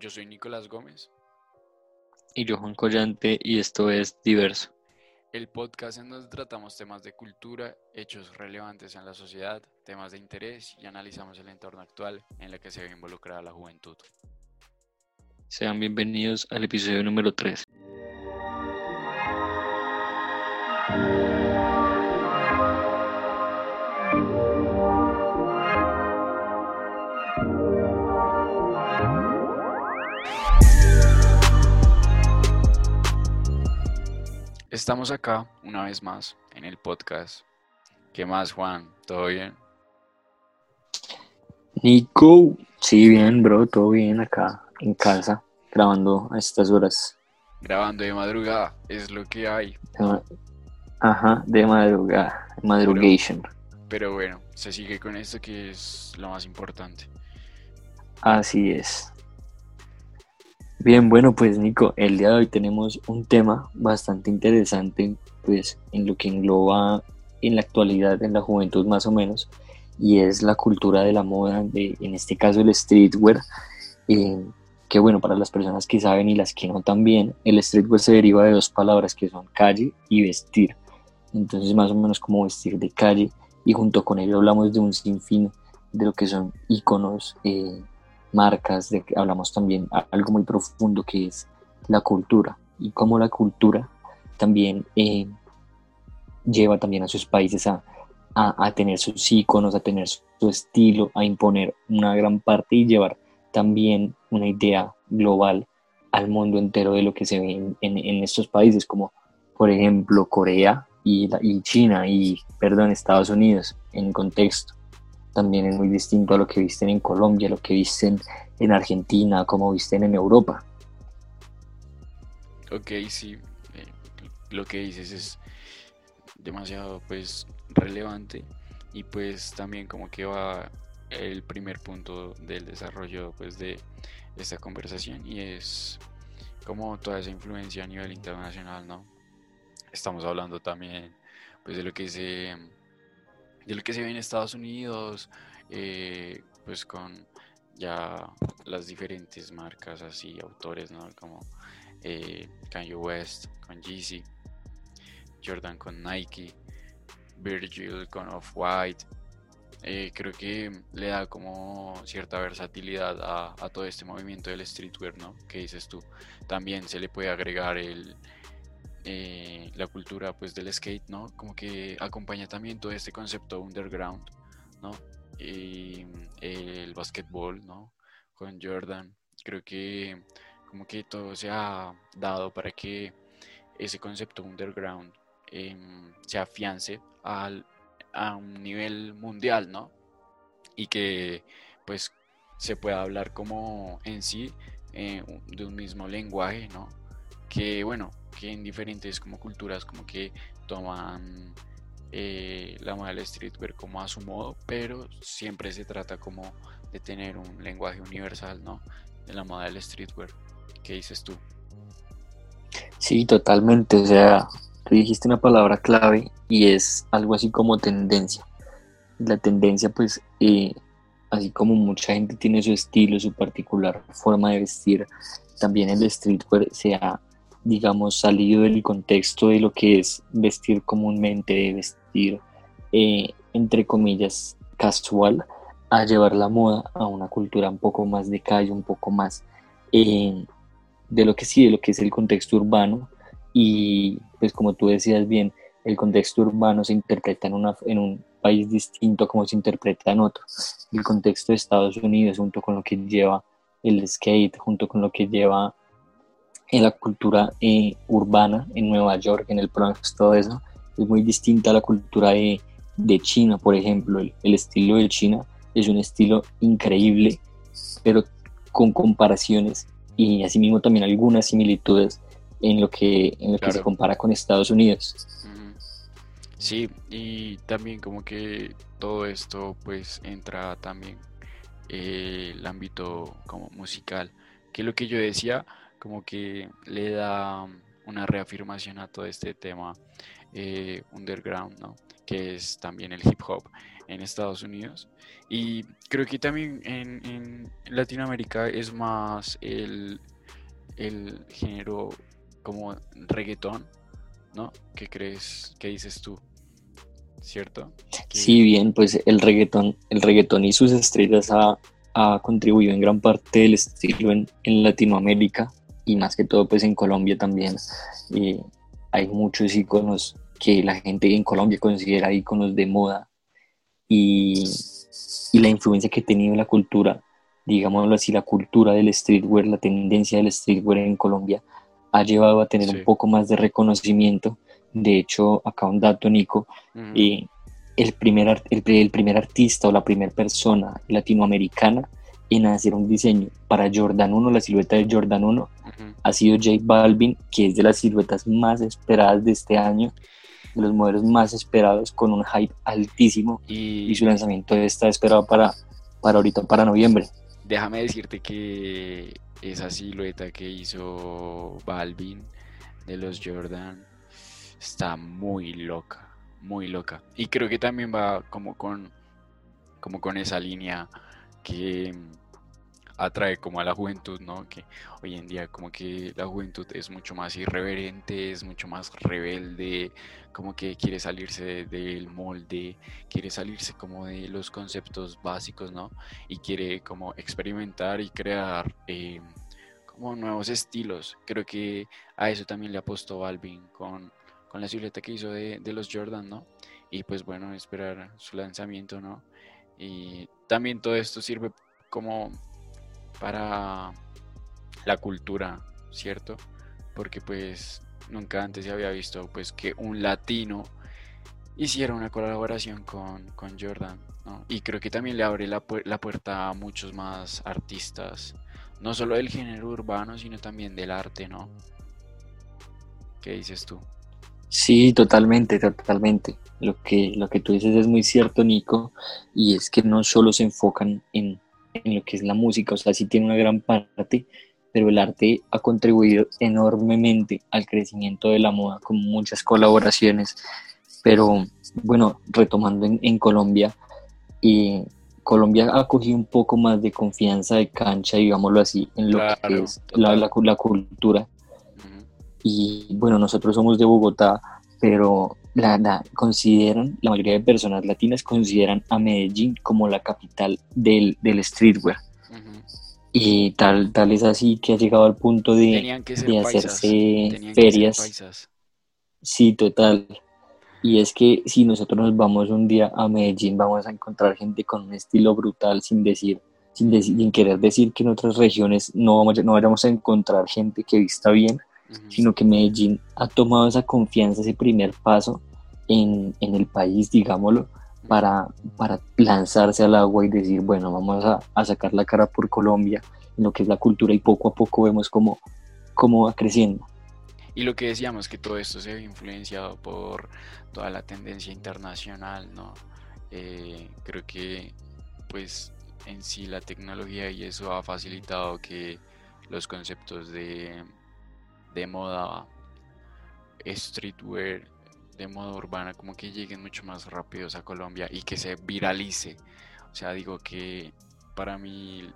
Yo soy Nicolás Gómez. Y yo Juan Collante y esto es Diverso. El podcast en donde tratamos temas de cultura, hechos relevantes en la sociedad, temas de interés y analizamos el entorno actual en el que se ve involucrada la juventud. Sean bienvenidos al episodio número 3. Estamos acá una vez más en el podcast. ¿Qué más, Juan? ¿Todo bien? Nico, sí, bien, bro, todo bien acá en casa, grabando a estas horas. Grabando de madrugada, es lo que hay. Ajá, de madrugada, madrugation. Pero, bueno, se sigue con esto que es lo más importante. Así es. Bien, bueno, pues Nico, el día de hoy tenemos un tema bastante interesante, pues en lo que engloba en la actualidad, en la juventud más o menos, y es la cultura de la moda, de, en este caso el streetwear, eh, que bueno, para las personas que saben y las que no también, el streetwear se deriva de dos palabras que son calle y vestir, entonces más o menos como vestir de calle, y junto con ello hablamos de un sinfín de lo que son iconos, eh, marcas, de, hablamos también algo muy profundo que es la cultura y cómo la cultura también eh, lleva también a sus países a, a, tener sus iconos, a tener su, estilo, a imponer una gran parte y llevar también una idea global al mundo entero de lo que se ve en, en, estos países, como por ejemplo Corea y, y China y, perdón, Estados Unidos en contexto también es muy distinto a lo que visten en Colombia, lo que visten en Argentina, como visten en Europa. Ok, sí, eh, lo que dices es demasiado pues relevante y pues también como que va el primer punto del desarrollo pues de esta conversación y es como toda esa influencia a nivel internacional, ¿no? Estamos hablando también pues de lo que se de lo que se ve en Estados Unidos, eh, pues con ya las diferentes marcas así, autores, ¿no? Como eh, Kanye West con Yeezy, Jordan con Nike, Virgil con Off-White. Eh, creo que le da como cierta versatilidad a, a, todo este movimiento del streetwear, ¿no? ¿Qué dices tú? También se le puede agregar el, eh, la cultura pues del skate, ¿no? Como que acompaña también todo este concepto underground, ¿no? Y el basquetbol, ¿no? Con Jordan. Creo que como que todo se ha dado para que ese concepto underground em, se afiance al, a un nivel mundial, ¿no? Y que pues se pueda hablar como en sí eh, de un mismo lenguaje, ¿no? Que bueno, que en diferentes como culturas como que toman eh, la moda del streetwear como a su modo, pero siempre se trata como de tener un lenguaje universal, ¿no? De la moda del streetwear. ¿Qué dices tú? Sí, totalmente. O sea, tú dijiste una palabra clave y es algo así como tendencia. La tendencia, pues, eh, así como mucha gente tiene su estilo, su particular forma de vestir, también el streetwear se ha digamos, salido del contexto de lo que es vestir comúnmente, de vestir, eh, entre comillas, casual, a llevar la moda a una cultura un poco más de calle, un poco más eh, de lo que sí, de lo que es el contexto urbano. Y pues como tú decías bien, el contexto urbano se interpreta en, una, en un país distinto como se interpreta en otro. El contexto de Estados Unidos, junto con lo que lleva el skate, junto con lo que lleva en la cultura eh, urbana en Nueva York, en el Bronx, todo eso, es muy distinta a la cultura de, de China, por ejemplo. El, estilo de China es un estilo increíble, pero con comparaciones y asimismo también algunas similitudes en lo que, en lo que se compara con Estados Unidos. Sí, y también como que todo esto pues entra también eh, el ámbito como musical, que lo que yo decía, como que le da una reafirmación a todo este tema eh, underground, ¿no? Que es también el hip hop. en Estados Unidos. Y creo que también en, Latinoamérica es más el, el género como reggaetón, ¿no? ¿Qué crees? ¿Qué dices tú? ¿Cierto? Sí, bien, pues el reggaetón, el reggaetón y sus estrellas ha, ha contribuido en gran parte del estilo en, Latinoamérica y más que todo pues en Colombia también. Eh, hay muchos iconos que la gente en Colombia considera iconos de moda y, y la influencia que ha tenido la cultura, digámoslo así, la cultura del streetwear, la tendencia del streetwear en Colombia ha llevado a tener un poco más de reconocimiento. De hecho, acá un dato, Nico, eh, el, primer, el, primer artista o la primera persona latinoamericana en hacer un diseño para Jordan 1, la silueta de Jordan 1, ha sido J Balvin, que es de las siluetas más esperadas de este año, de los modelos más esperados, con un hype altísimo, y, su lanzamiento está esperado para, para ahorita, para noviembre. Déjame decirte que esa silueta que hizo Balvin de los Jordan está muy loca, muy loca. Y creo que también va como con, como con esa línea que atrae como a la juventud, ¿no? Que hoy en día como que la juventud es mucho más irreverente, es mucho más rebelde, como que quiere salirse del molde, quiere salirse como de los conceptos básicos, ¿no? Y quiere como experimentar y crear eh, como nuevos estilos. Creo que a eso también le apostó Balvin con, con la silueta que hizo de, de los Jordan, ¿no? Y pues bueno, esperar su lanzamiento, ¿no? Y también todo esto sirve como para la cultura, ¿cierto? Porque pues nunca antes se había visto pues que un latino hiciera una colaboración con, con Jordan, ¿no? Y creo que también le abre la, la, puerta a muchos más artistas, no solo del género urbano, sino también del arte, ¿no? ¿Qué dices tú? Sí, totalmente, totalmente. Lo que, lo que tú dices es muy cierto, Nico, y es que no solo se enfocan en en lo que es la música, o sea, sí tiene una gran parte, pero el arte ha contribuido enormemente al crecimiento de la moda con muchas colaboraciones. Pero bueno, retomando en, Colombia, y Colombia ha cogido un poco más de confianza de cancha, digámoslo así, en lo que es la, la, cultura. Y bueno, nosotros somos de Bogotá, pero la, consideran, la mayoría de personas latinas consideran a Medellín como la capital del, del streetwear. Y tal, tal es así que ha llegado al punto de, de hacerse ferias. Sí, total. Y es que si nosotros nos vamos un día a Medellín, vamos a encontrar gente con un estilo brutal, sin decir, sin, decir, sin querer decir que en otras regiones no, vamos, no vayamos a encontrar gente que vista bien, sino que Medellín ha tomado esa confianza, ese primer paso en, en el país, digámoslo, para, para, lanzarse al agua y decir, bueno, vamos a, a, sacar la cara por Colombia en lo que es la cultura y poco a poco vemos cómo, cómo va creciendo. Y lo que decíamos, que todo esto se ve influenciado por toda la tendencia internacional, ¿no? Eh, creo que pues en sí la tecnología y eso ha facilitado que los conceptos de, de moda, streetwear, de moda urbana, como que lleguen mucho más rápidos a Colombia y que se viralice. O sea, digo que para mí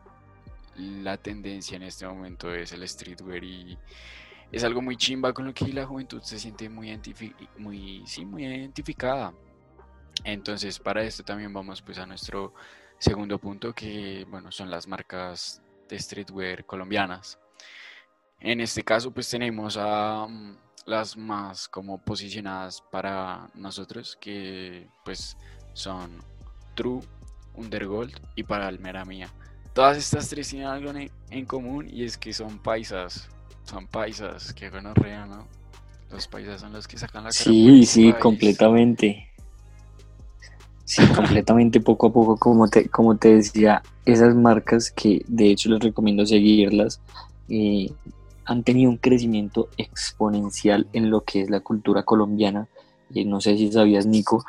la tendencia en este momento es el streetwear y es algo muy chimba con lo que la juventud se siente muy, muy, sí, muy identificada. Entonces, para esto también vamos pues a nuestro segundo punto que, bueno, son las marcas de streetwear colombianas. En este caso, pues tenemos a mm, las más como posicionadas para nosotros, que pues son True, Undergold y para Almera Mía. Todas estas tres tienen algo en, común y es que son paisas, son paisas, que rea, ¿no? Los paisas son los que sacan la cara. Sí, sí, completamente. Sí, completamente poco a poco, como te, como te decía, esas marcas que de hecho les recomiendo seguirlas. Eh, han tenido un crecimiento exponencial en lo que es la cultura colombiana. Eh, no sé si sabías, Nico,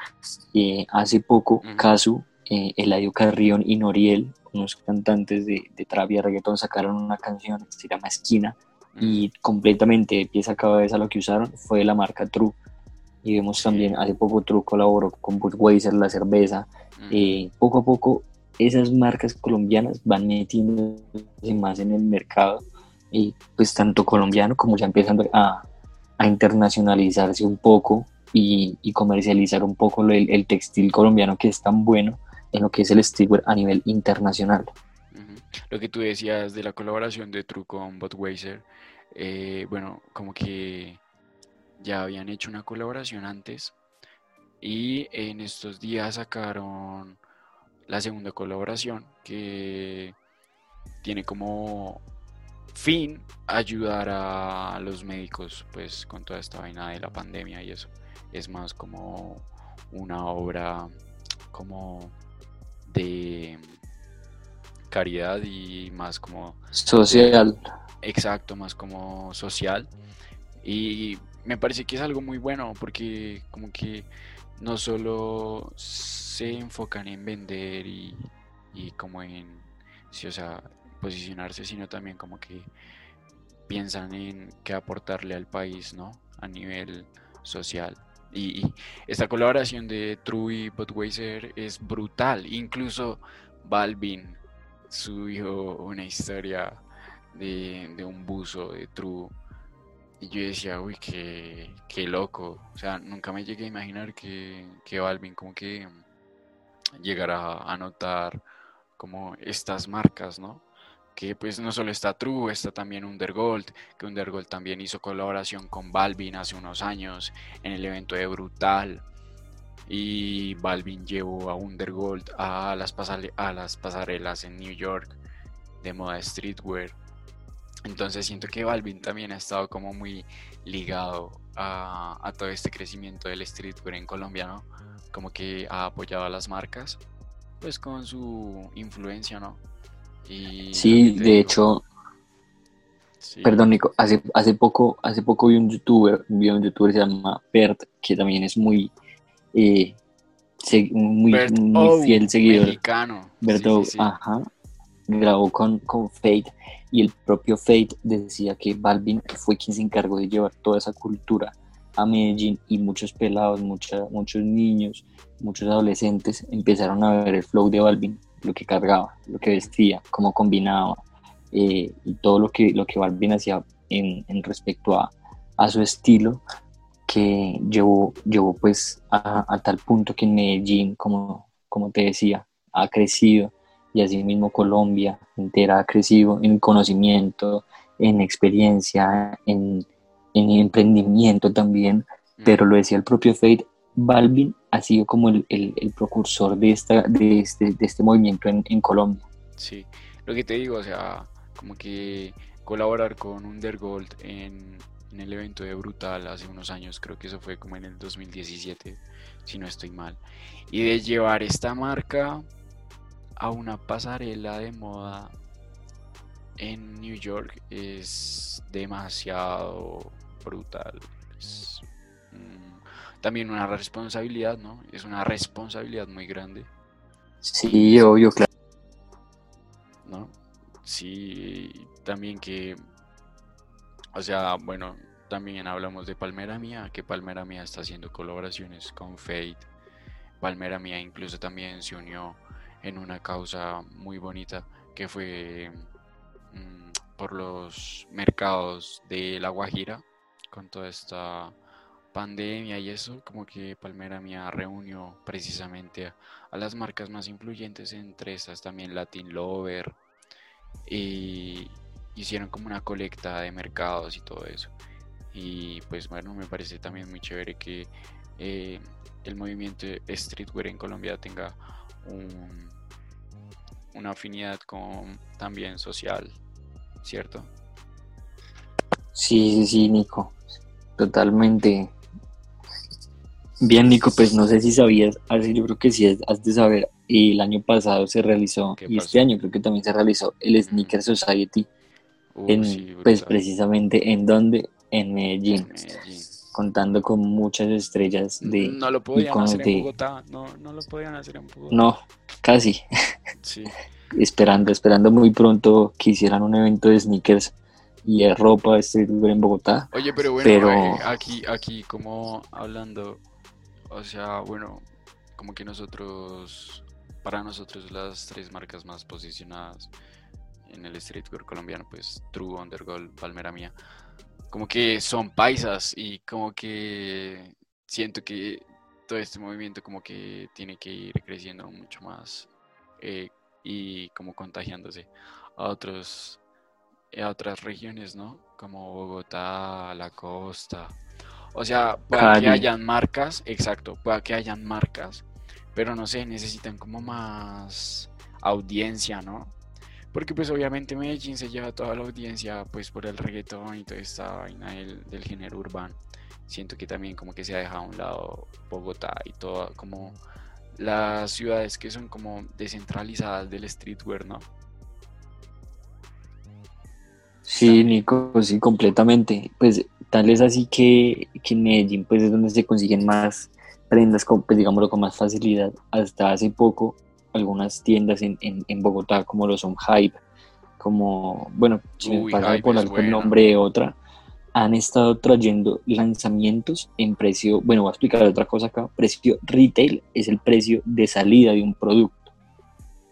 eh, hace poco Casu, eh, Eladio Carrión y Noriel, unos cantantes de, de trap y reggaetón, sacaron una canción que se llama Esquina y completamente de pieza a cabeza lo que usaron fue la marca True. y vemos también, hace poco True colaboró con Budweiser, la cerveza. Eh, poco a poco esas marcas colombianas van metiéndose más en el mercado y pues tanto colombiano como ya empezando a, a internacionalizarse un poco y, y comercializar un poco el, el, textil colombiano que es tan bueno en lo que es el streetwear a nivel internacional. Lo que tú decías de la colaboración de True con Budweiser, eh, bueno, como que ya habían hecho una colaboración antes y en estos días sacaron la segunda colaboración que tiene como fin ayudar a los médicos pues con toda esta vaina de la pandemia y eso. Es más como una obra como de caridad y más como social. Exacto más como social. Y me parece que es algo muy bueno porque como que no solo se enfocan en vender y, como en, sí, o sea, posicionarse, sino también como que piensan en qué aportarle al país, ¿no? A nivel social. Y, esta colaboración de True y Budweiser es brutal. Incluso Balvin subió una historia de, de un buzo de True y yo decía, uy, qué, qué loco. O sea, nunca me llegué a imaginar que, que Balvin como que llegara a notar como estas marcas, ¿no? Que pues no solo está True, está también Undergold, que Undergold también hizo colaboración con Balvin hace unos años en el evento de Brutal. Y Balvin llevó a Undergold a las, a las pasarelas en New York de moda streetwear entonces siento que Balvin también ha estado como muy ligado a, todo este crecimiento del streetwear en Colombia, ¿no? Como que ha apoyado a las marcas, pues con su influencia, ¿no? Y sí, de hecho, perdón Nico, hace, hace poco, hace poco vi un youtuber, vi un youtuber que se llama Bert, que también es muy, eh, muy, fiel seguidor. Mexicano. Bert ajá, grabó con, con Fate y el propio Fate decía que Balvin fue quien se encargó de llevar toda esa cultura a Medellín y muchos pelados, muchos niños, muchos adolescentes empezaron a ver el flow de Balvin, lo que cargaba, lo que vestía, cómo combinaba eh, y todo lo que, lo que Balvin hacía en, respecto a, su estilo que llevó, llevó pues a, tal punto que en Medellín, como, como te decía, ha crecido y así mismo Colombia entera ha crecido en conocimiento, en experiencia, en, emprendimiento también, mm. pero lo decía el propio Fate, Balvin ha sido como el, el, precursor de, esta, de, este, de este movimiento en, en, Colombia. Sí, lo que te digo, o sea, como que colaborar con Undergold en, en el evento de Brutal hace unos años, creo que eso fue como en el 2017, si no estoy mal, y de llevar esta marca a una pasarela de moda en New York es demasiado brutal. Es, mm, también una responsabilidad, ¿no? Es una responsabilidad muy grande. Sí, obvio, claro. ¿No? Sí, también que, o sea, bueno, también hablamos de Palmera Mía, que Palmera Mía está haciendo colaboraciones con Fate. Palmera Mía incluso también se unió en una causa muy bonita que fue mm, por los mercados de La Guajira con toda esta pandemia y eso, como que Palmera Mía reunió precisamente a, las marcas más influyentes, entre estas también Latin Lover, y hicieron como una colecta de mercados y todo eso. Y pues bueno, me parece también muy chévere que eh, el movimiento streetwear en Colombia tenga un, una afinidad con también social, ¿cierto? Sí, sí, sí, Nico. Totalmente. Bien, Nico, pues no sé si sabías, así yo creo que sí has de saber, el año pasado se realizó, y este año creo que también se realizó el Sneaker Society, en, pues precisamente en donde, en Medellín, contando con muchas estrellas de... No lo podían hacer en Bogotá, no, no lo podían hacer en Bogotá. No, casi. esperando, esperando muy pronto que hicieran un evento de sneakers y es ropa streetwear en Bogotá. Oye, pero bueno, Pero- eh, aquí, aquí como hablando, o sea, bueno, como que nosotros, para nosotros las tres marcas más posicionadas en el streetwear colombiano, pues True, Undergold, Palmera Mía, como que son paisas y como que siento que todo este movimiento como que tiene que ir creciendo mucho más eh, y como contagiándose a otros a otras regiones, ¿no? Como Bogotá, la costa. O sea, pueda que hayan marcas, exacto, pueda que hayan marcas, pero no sé, necesitan como más audiencia, ¿no? Porque pues obviamente Medellín se lleva toda la audiencia pues por el reggaetón y toda esta vaina del, del género urbano. Siento que también como que se ha dejado a un lado Bogotá y todo como las ciudades que son como descentralizadas del streetwear, ¿no? Sí, Nico, sí, completamente. Pues tal es así que, que en Medellín pues es donde se consiguen más prendas, con, pues digámoslo con más facilidad. Hasta hace poco algunas tiendas en, en, en Bogotá como lo son Hype, como, bueno, si me pasa por bueno. nombre de otra, han estado trayendo lanzamientos en precio, bueno, voy a explicar otra cosa acá, precio retail es el precio de salida de un producto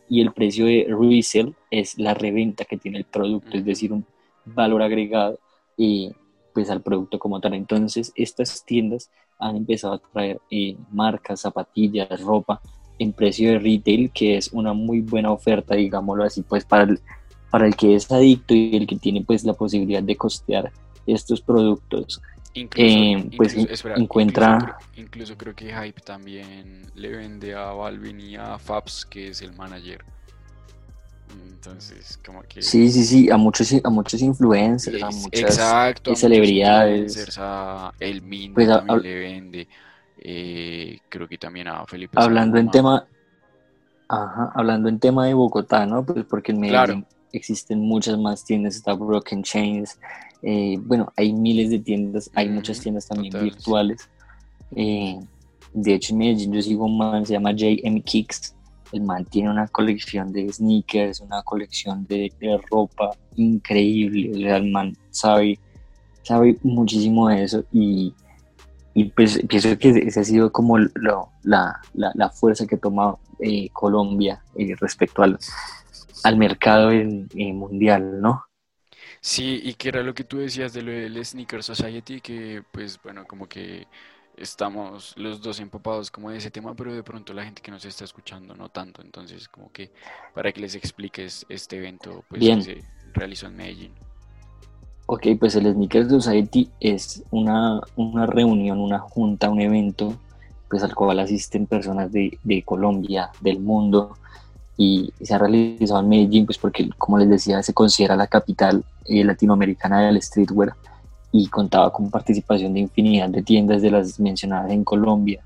y el precio de resale es la reventa que tiene el producto, es decir, un valor agregado eh, pues al producto como tal. Entonces, estas tiendas han empezado a traer eh, marcas, zapatillas, ropa en precio de retail, que es una muy buena oferta, digámoslo así, pues para el, para el que es adicto y el que tiene pues la posibilidad de costear estos productos. Incluso, Eh, pues, incluso- espera, encuentra- incluso creo, incluso creo que Hype también le vende a Balvin y a Fabs, que es el manager. Entonces, como que... Sí, sí, sí, a muchos, a muchos influencers, a muchas exacto, a celebridades. a el Min Pues, a- le vende. eh, creo que también a Felipe hablando en tema, ajá, hablando en tema de Bogotá, ¿no? Pues porque en Claro. Medellín existen muchas más tiendas, está Broken Chains, eh, bueno, hay miles de tiendas, hay muchas tiendas también total, virtuales. eh, de hecho, en Medellín yo sigo un man, se llama JM Kicks, el man tiene una colección de sneakers, una colección de, de ropa increíble, o sea, el man sabe, sabe muchísimo de eso y, y pues pienso que ese ha sido como lo- la, la- la fuerza que toma eh, Colombia eh, respecto al, al mercado en- eh, mundial, ¿no? Sí, y que era lo que tú decías de lo del Sneaker Society, que pues bueno, como que estamos los dos empapados como de ese tema, pero de pronto la gente que nos está escuchando no tanto, entonces como que para que les expliques este evento pues Bien. que se realizó en Medellín. Ok, pues el Sneaker Society es una, una reunión, una junta, un evento, pues al cual asisten personas de, de Colombia, del mundo, y se ha realizado en Medellín, pues porque, como les decía, se considera la capital eh, latinoamericana del streetwear y contaba con participación de infinidad de tiendas de las mencionadas en Colombia,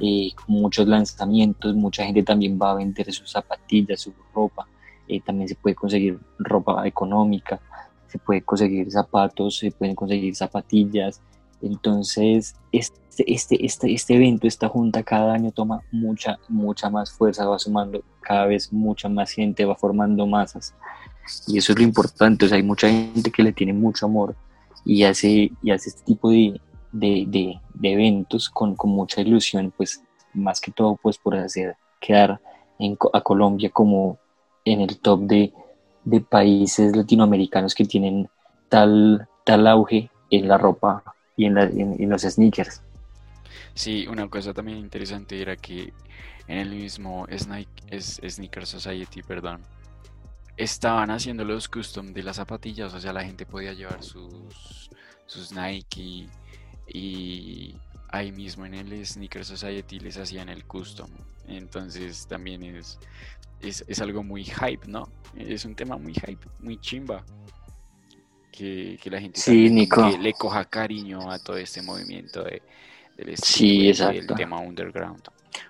eh, con muchos lanzamientos, mucha gente también va a vender sus zapatillas, su ropa, eh, también se puede conseguir ropa económica, se puede conseguir zapatos, se pueden conseguir zapatillas, entonces este, este, este, este evento, esta junta cada año toma mucha, mucha más fuerza, va sumando cada vez mucha más gente, va formando masas. Y eso es lo importante, o sea, hay mucha gente que le tiene mucho amor y hace, y hace este tipo de, de, de- eventos con, con mucha ilusión, pues más que todo pues por hacer quedar en a Colombia como en el top de, de países latinoamericanos que tienen tal, tal auge en la ropa y en, la- en- en los sneakers. Sí, una cosa también interesante era que en el mismo es, Sneaker Society, perdón, estaban haciendo los custom de las zapatillas, o sea, la gente podía llevar sus, sus Nike y ahí mismo en el Sneaker Society les hacían el custom. Entonces también es, es, es algo muy hype, ¿no? Es un tema muy hype, muy chimba. Que, que la gente Sí, también como Nico. que le coja cariño a todo este movimiento de, del Sí, y el exacto. tema underground.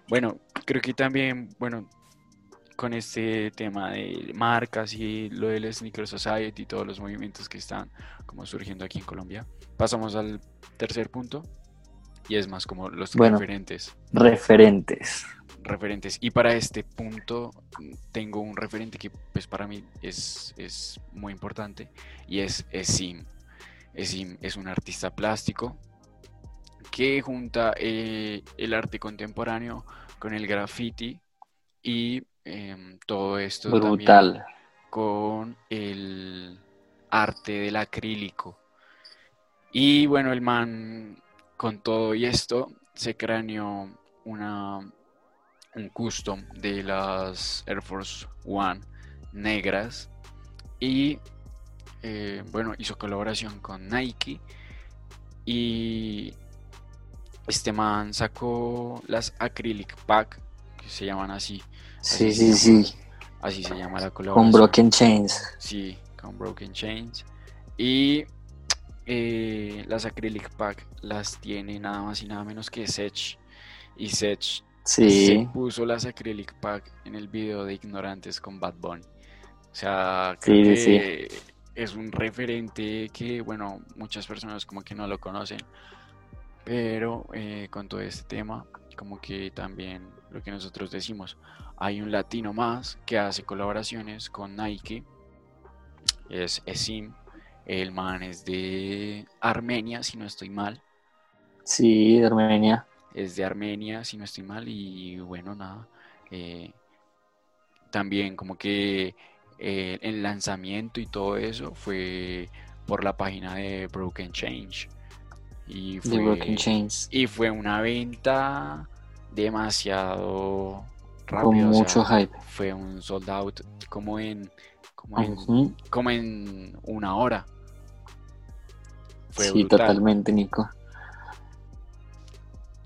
Bueno, creo que también, bueno, con este tema de marcas y lo del Sneaker Society y todos los movimientos que están como surgiendo aquí en Colombia, pasamos al tercer punto, y es más como los Bueno. referentes. Referentes. referentes. Y para este punto tengo un referente que pues para mí es, es muy importante y es Esim. Esim es un artista plástico que junta eh, el arte contemporáneo con el graffiti y em, todo esto también Brutal. con el arte del acrílico. Y bueno, el man con todo y esto se craneó una, un custom de las Air Force One negras y eh, bueno, hizo colaboración con Nike y este man sacó las Acrylic Pack, se llaman así, Sí, Así sí, sí. así se llama la Con colaboración. Broken Chains. Sí, con Broken Chains. Y eh, las Acrylic Pack las tiene nada más y nada menos que Sech. Y Sech se Sí. puso las Acrylic Pack en el video de Ignorantes con Bad Bunny. O sea, creo sí, que es un referente que, bueno, muchas personas como que no lo conocen. Pero eh, con todo este tema, como que también lo que nosotros decimos, hay un latino más que hace colaboraciones con Nike, es Esim, el man es de Armenia, si no estoy mal, Sí, de Armenia. es de Armenia, si no estoy mal, y bueno, nada, eh, también como que eh, el lanzamiento y todo eso fue por la página de Broken Change. Y De Broken fue, Chains. y fue una venta demasiado Con rápida, o sea, mucho hype. fue un sold out como en, como en, como en una hora. Fue Sí, brutal, totalmente, Nico.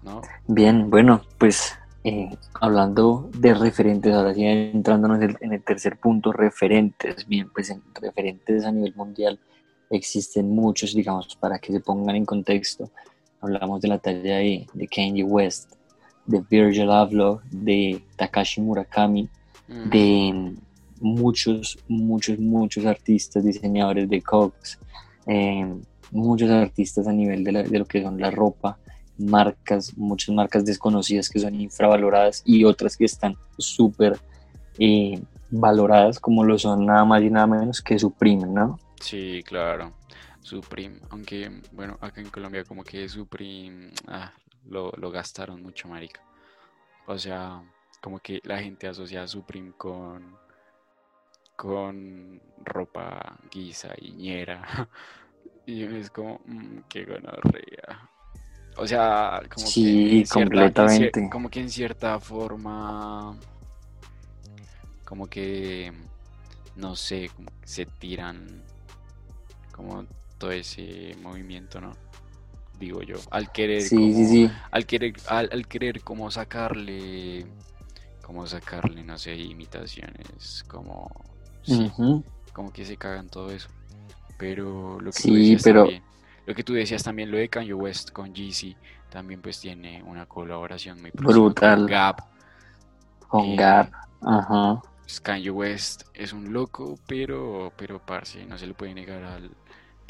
¿no? Bien, bueno, pues eh, hablando de referentes, ahora sí entrándonos en el, en el tercer punto, referentes. Bien, pues en referentes a nivel mundial existen muchos, digamos, para que se pongan en contexto. Hablamos de la talla de, de Kanye West, de Virgil Abloh, de Takashi Murakami, Ujú. de muchos, muchos, muchos artistas, diseñadores de Cox, eh, muchos artistas a nivel de, la- de lo que son la ropa, marcas, muchas marcas desconocidas que son infravaloradas y otras que están súper eh, valoradas como lo son nada más y nada menos que Supreme, ¿no? Sí, claro. Supreme, aunque bueno, acá en Colombia como que Supreme ah, lo, lo gastaron mucho, marica. O sea, como que la gente asocia a Supreme con con ropa guisa y ñera. Y es como, mm, qué gonorrea. O sea, como que Sí, en cierta- en cier- completamente. como que en cierta forma, como que, no sé, como que se tiran como todo ese movimiento, ¿no? Digo yo, al querer Sí, como, sí, sí. al querer, al, al querer como sacarle, como sacarle, no sé, imitaciones, como, como que se cagan todo eso. Pero lo que tú decías pero- también, lo que tú decías también, lo de Kanye West con Jeezy, también pues tiene una colaboración muy próxima con Brutal. Gap. Con Eh, Gap, ajá. pues, Kanye West es un loco, pero, pero parce, no se le puede negar al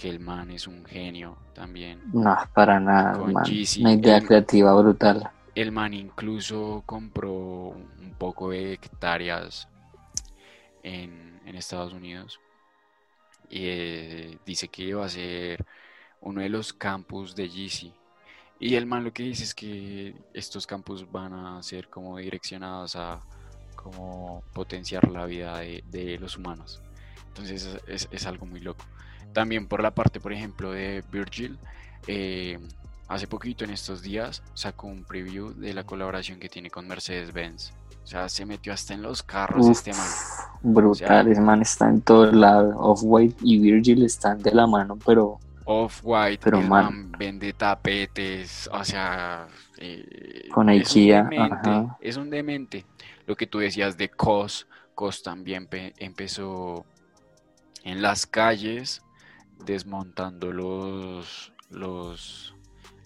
que el man es un genio también. No, para nada, Con man. Jeezy, Una idea el- creativa brutal. El man incluso compró un poco de hectáreas en, en Estados Unidos y eh, dice que iba a ser uno de los campus de Yeezy. Y el man lo que dice es que estos campus van a ser como direccionados a como potenciar la vida de, de los humanos. Entonces es, es- es algo muy loco. También por la parte, por ejemplo, de Virgil, eh, hace poquito en estos días sacó un preview de la colaboración que tiene con Mercedes-Benz. O sea, se metió hasta en los carros Uf, este man. brutal, ese man está en todos lados. Off-White y Virgil están de la mano, pero Off-White, Pero, el man. vende tapetes, o sea, eh, Con es un IKEA, demente, ajá. es un demente. Lo que tú decías de COS, COS también pe- empezó en las calles desmontando los, los,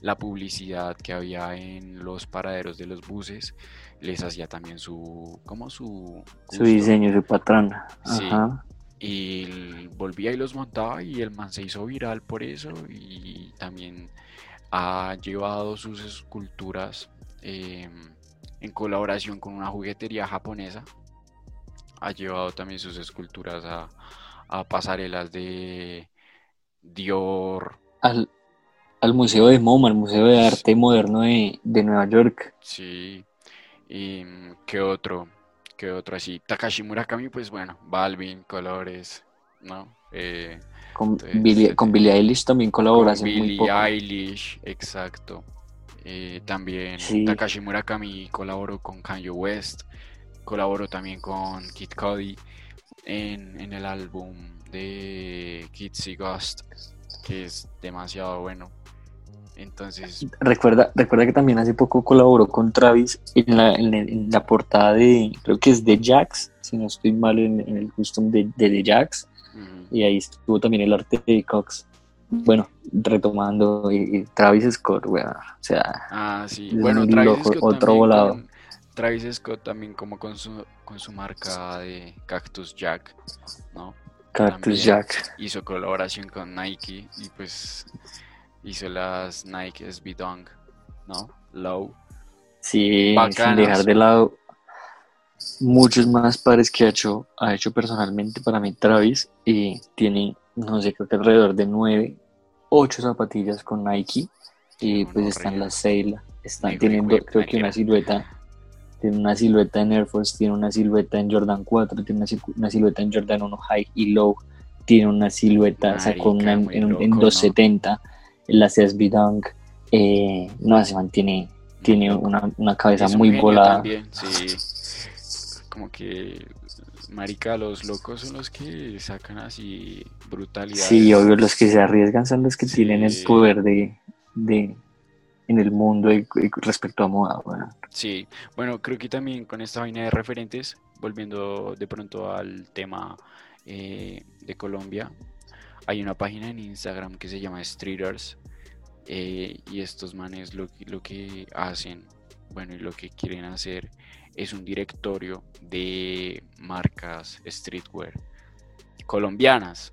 la publicidad que había en los paraderos de los buses, les hacía también su, como su su diseño, su patrón. Sí. Ajá. Y volvía y los montaba y el man se hizo viral por eso y también ha llevado sus esculturas em, en colaboración con una juguetería japonesa. Ha llevado también sus esculturas a, pasarelas de Dior. Al, Museo de MoMA, al Museo de Arte Moderno de, Nueva York. Sí. ¿Y qué otro? ¿Qué otro así? Takashi Murakami, pues bueno, Balvin, colores, ¿no? Eh, con, Billie, con Billie Eilish también colabora. Con Billie Eilish, exacto. Eh, también Takashi Murakami colaboró con Kanye West, colaboró también con Kid Cudi en, en el álbum de Kids Ghost, que es demasiado bueno. Entonces. Recuerda, recuerda que también hace poco colaboró con Travis en la, en, la portada de, creo que es de Jax, si no estoy mal en, el custom de, de The Jax. Y ahí estuvo también el arte de Cox. Bueno, retomando, y, Travis Scott, o sea. Ah, sí. Bueno, Travis otro volado. Travis Scott también como con su, con su marca de Cactus Jack, ¿no? Cactus Jack. Hizo colaboración con Nike y pues hizo las Nike SB Dunk, ¿no? Low. Sí, sin dejar de lado muchos más pares que ha hecho, ha hecho personalmente para mí Travis y tiene, no sé, creo que alrededor de nueve, ocho zapatillas con Nike y pues están las Seila, están teniendo creo que una silueta tiene una silueta en Air Force, tiene una silueta en Jordan 4, tiene una, silueta en Jordan 1 High y Low, tiene una silueta, sacó una en, 270 la CSB Dunk, eh, no, se mantiene, tiene una, una cabeza muy volada. Como que, marica, los locos son los que sacan así brutalidad. Sí, obvio, los que se arriesgan son los que tienen el poder de, de en el mundo respecto a moda. Bueno. Sí, bueno, creo que también con esta vaina de referentes, volviendo de pronto al tema eh, de Colombia, hay una página en Instagram que se llama Streeters eh, y estos manes lo, lo que hacen, bueno, y lo que quieren hacer es un directorio de marcas streetwear colombianas.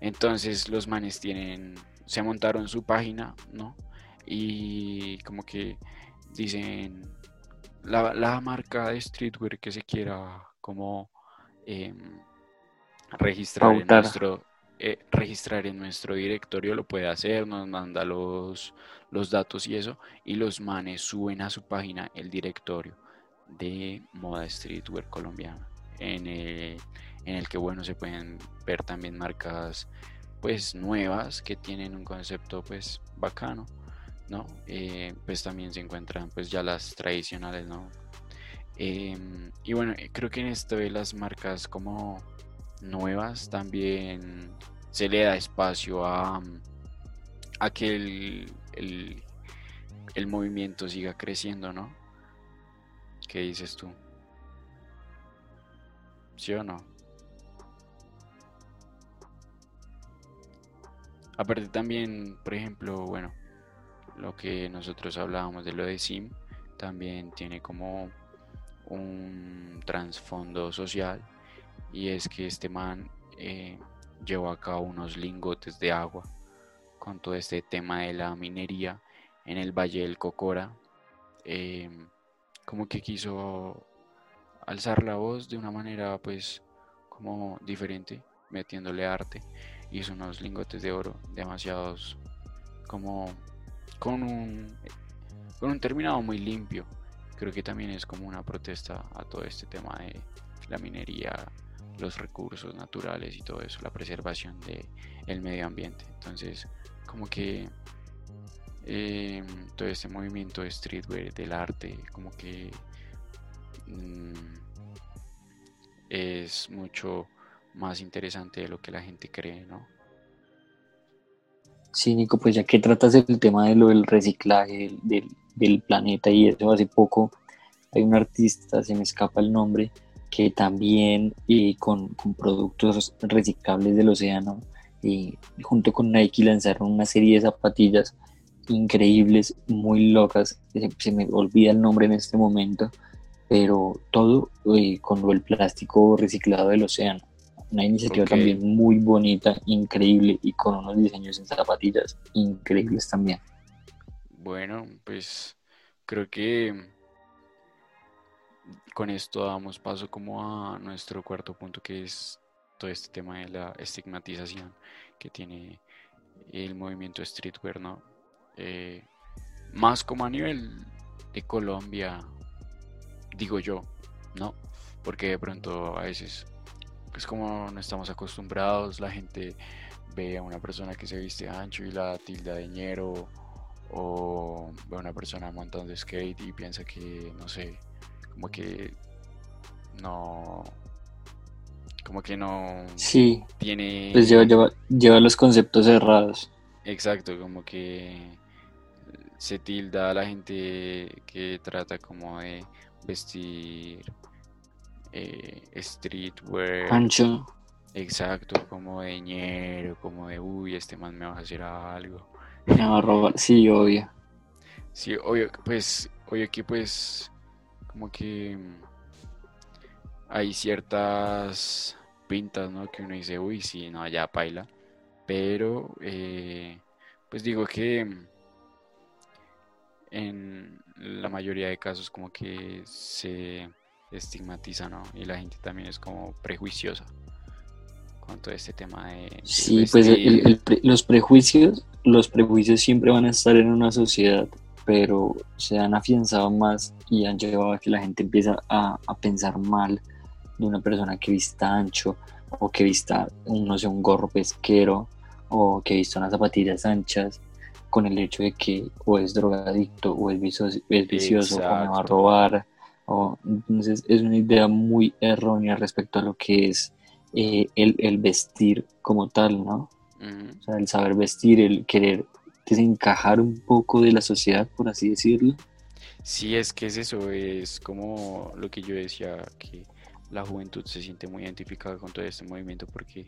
Entonces los manes tienen, se montaron su página, ¿no? Y como que dicen la, marca de streetwear que se quiera como em, registrar en nuestro eh, registrar en nuestro directorio lo puede hacer, nos manda los, los datos y eso, y los manes suben a su página el directorio de moda streetwear colombiana, en el, en el que bueno se pueden ver también marcas pues nuevas que tienen un concepto pues bacano, ¿no? Eh, pues también se encuentran pues ya las tradicionales, ¿no? Em, y bueno, creo que en esto de las marcas como nuevas, también se le da espacio a, a que el, el, movimiento siga creciendo, ¿no? ¿Qué dices tú? ¿Sí o no? Aparte también, por ejemplo, bueno, lo que nosotros hablábamos de lo de Sim, también tiene como un trasfondo social y es que este man eh, llevó a cabo unos lingotes de agua con todo este tema de la minería en el Valle del Cocora. Em, como que quiso alzar la voz de una manera pues como diferente, metiéndole arte. Hizo unos lingotes de oro demasiados como con un, con un terminado muy limpio. Creo que también es como una protesta a todo este tema de la minería los recursos naturales y todo eso, la preservación del el medio ambiente. Entonces, como que em, todo este movimiento de streetwear, del arte, como que mm, es mucho más interesante de lo que la gente cree, ¿no? Sí, Nico, pues ya que tratas el tema de lo del reciclaje del, planeta y eso hace poco hay un artista, se me escapa el nombre, que también y con, productos reciclables del océano, y junto con Nike lanzaron una serie de zapatillas increíbles, muy locas, se, me olvida el nombre en este momento, pero todo eh, con el plástico reciclado del océano. Una iniciativa también muy bonita, increíble y con unos diseños en zapatillas increíbles también. Bueno, pues creo que con esto damos paso como a nuestro cuarto punto que es todo este tema de la estigmatización que tiene el movimiento streetwear, ¿no? Eh, más como a nivel de Colombia, digo yo, ¿no? Porque de pronto a veces, es como no estamos acostumbrados, la gente ve a una persona que se viste ancho y la tilda de ñero, o ve a una persona montando skate y piensa que, no sé, como que no como que no sí. tiene pues lleva, lleva, los conceptos cerrados exacto como que se tilda a la gente que trata como de vestir eh, streetwear. Ancho. Exacto como de ñero como de uy este man me va a hacer algo me va a robar. Sí obvio. Sí obvio pues obvio que pues como que hay ciertas pintas, ¿no? Que uno dice, uy, sí, no, ya paila. Pero, eh, pues digo que en la mayoría de casos como que se estigmatiza, ¿no? Y la gente también es como prejuiciosa con todo este tema de... sí, pues los prejuicios, los prejuicios siempre van a estar en una sociedad pero se han afianzado más y han llevado a que la gente empieza a, pensar mal de una persona que vista ancho o que vista, no sé, un gorro pesquero o que vista unas zapatillas anchas con el hecho de que o es drogadicto o es vicioso, es vicioso o me va a robar. O, entonces es una idea muy errónea respecto a lo que es eh, el, vestir como tal, ¿no? O sea, el saber vestir, el querer desencajar un poco de la sociedad, por así decirlo. Sí, es que es eso, es como lo que yo decía, que la juventud se siente muy identificada con todo este movimiento porque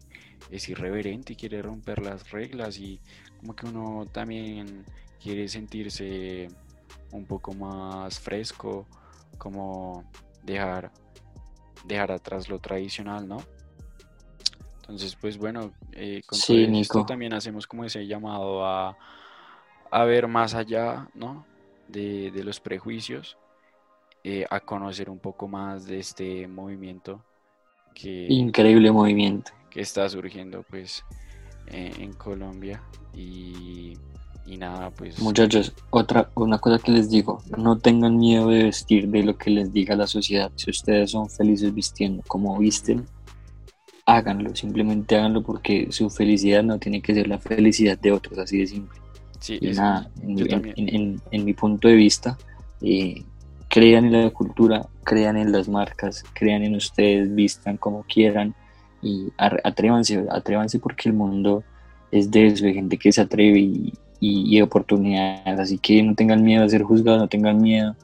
es irreverente y quiere romper las reglas y como que uno también quiere sentirse un poco más fresco, como dejar, dejar atrás lo tradicional, ¿no? Entonces, pues bueno, eh, con todo esto también hacemos como ese llamado a, a ver más allá ¿no? de, los prejuicios, eh, a conocer un poco más de este movimiento que... Increíble movimiento. Que está surgiendo pues eh, en Colombia y, y, nada pues... Muchachos, otra, una cosa que les digo, no tengan miedo de vestir de lo que les diga la sociedad. Si ustedes son felices vistiendo como visten, háganlo, simplemente háganlo porque su felicidad no tiene que ser la felicidad de otros, así de simple. Sí, y nada, en, mi punto de vista, eh, crean en la cultura, crean en las marcas, crean en ustedes, vistan como quieran y atrévanse, atrévanse porque el mundo es de eso, de gente que se atreve y, y, oportunidades, así que no tengan miedo a ser juzgados, no tengan miedo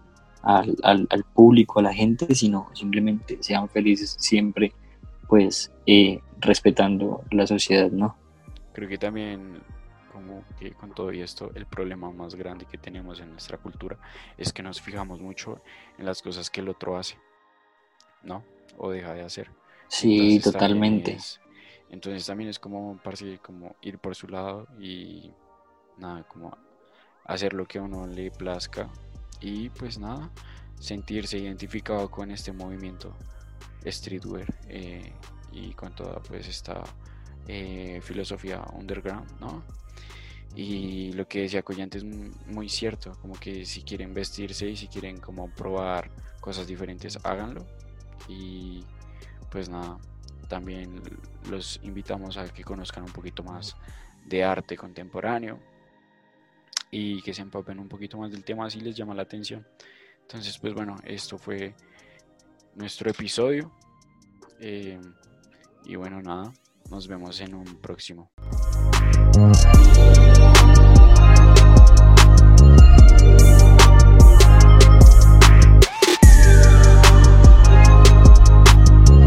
al, al, al, público, a la gente, sino simplemente sean felices siempre, pues eh, respetando la sociedad, ¿no? Creo que también que con todo esto el problema más grande que tenemos en nuestra cultura es que nos fijamos mucho en las cosas que el otro hace, ¿no? O deja de hacer. Sí, totalmente. entonces también es como, como ir por su lado y nada, como hacer lo que a uno le plazca y pues nada, sentirse identificado con este movimiento streetwear eh, y con toda pues esta eh, filosofía underground, ¿no? Y lo que decía Collante es muy cierto, como que si quieren vestirse y si quieren como probar cosas diferentes, háganlo. Y pues nada, también los invitamos a que conozcan un poquito más de arte contemporáneo y que se empapen un poquito más del tema si les llama la atención. Entonces, pues bueno, esto fue nuestro episodio. Eh, y bueno, nada, nos vemos en un próximo.